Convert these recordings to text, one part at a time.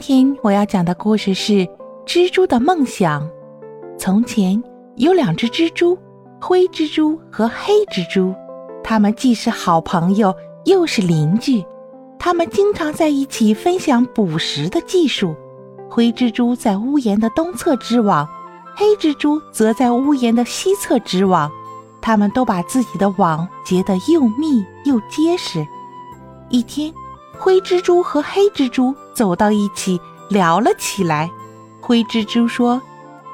今天我要讲的故事是《蜘蛛的梦想》。从前有两只蜘蛛，灰蜘蛛和黑蜘蛛，它们既是好朋友，又是邻居。它们经常在一起分享捕食的技术。灰蜘蛛在屋檐的东侧织网，黑蜘蛛则在屋檐的西侧织网。它们都把自己的网结得又密又结实。一天。灰蜘蛛和黑蜘蛛走到一起聊了起来。灰蜘蛛说：“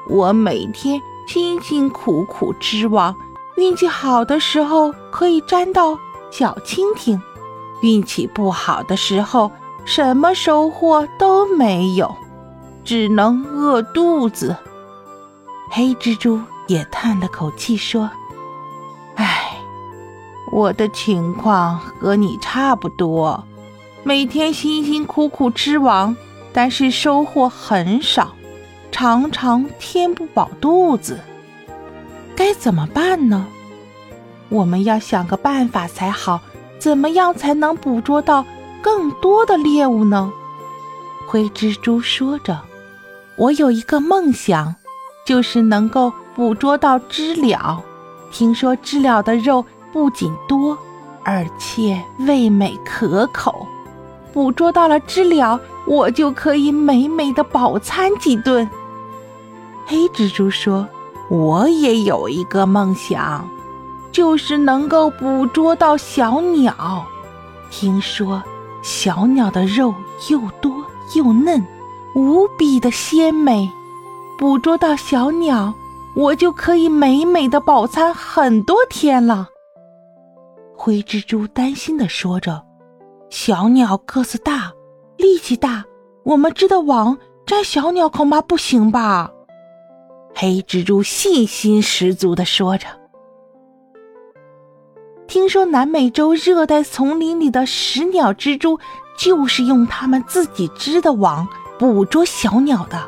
我每天辛辛苦苦织网，运气好的时候可以沾到小蜻蜓，运气不好的时候什么收获都没有，只能饿肚子。”黑蜘蛛也叹了口气说：“唉，我的情况和你差不多。”每天辛辛苦苦织网，但是收获很少，常常填不饱肚子。该怎么办呢？我们要想个办法才好。怎么样才能捕捉到更多的猎物呢？灰蜘蛛说着：“我有一个梦想，就是能够捕捉到知了。听说知了的肉不仅多，而且味美可口。”捕捉到了知了，我就可以美美的饱餐几顿。黑蜘蛛说：“我也有一个梦想，就是能够捕捉到小鸟。听说小鸟的肉又多又嫩，无比的鲜美。捕捉到小鸟，我就可以美美的饱餐很多天了。”灰蜘蛛担心的说着。小鸟个子大，力气大，我们织的网粘小鸟恐怕不行吧？黑蜘蛛信心十足的说着。听说南美洲热带丛林里的食鸟蜘蛛就是用它们自己织的网捕捉小鸟的。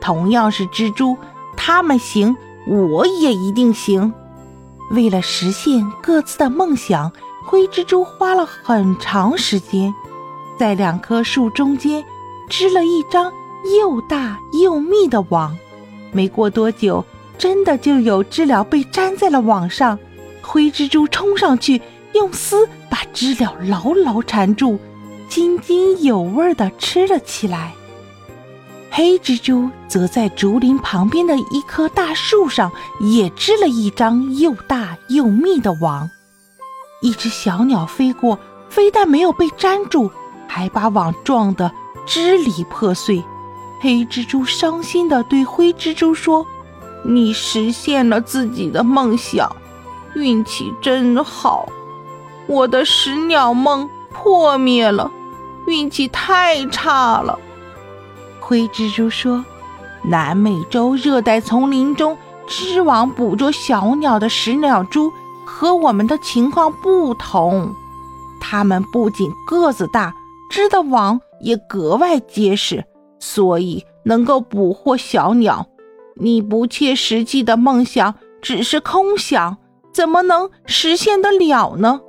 同样是蜘蛛，它们行，我也一定行。为了实现各自的梦想。灰蜘蛛花了很长时间，在两棵树中间织了一张又大又密的网。没过多久，真的就有知了被粘在了网上。灰蜘蛛冲上去，用丝把知了牢牢缠住，津津有味地吃了起来。黑蜘蛛则在竹林旁边的一棵大树上也织了一张又大又密的网。一只小鸟飞过，非但没有被粘住，还把网撞得支离破碎。黑蜘蛛伤心地对灰蜘蛛说：“你实现了自己的梦想，运气真好。我的食鸟梦破灭了，运气太差了。”灰蜘蛛说：“南美洲热带丛林中织网捕捉小鸟的食鸟蛛。”和我们的情况不同，它们不仅个子大，织的网也格外结实，所以能够捕获小鸟。你不切实际的梦想只是空想，怎么能实现得了呢？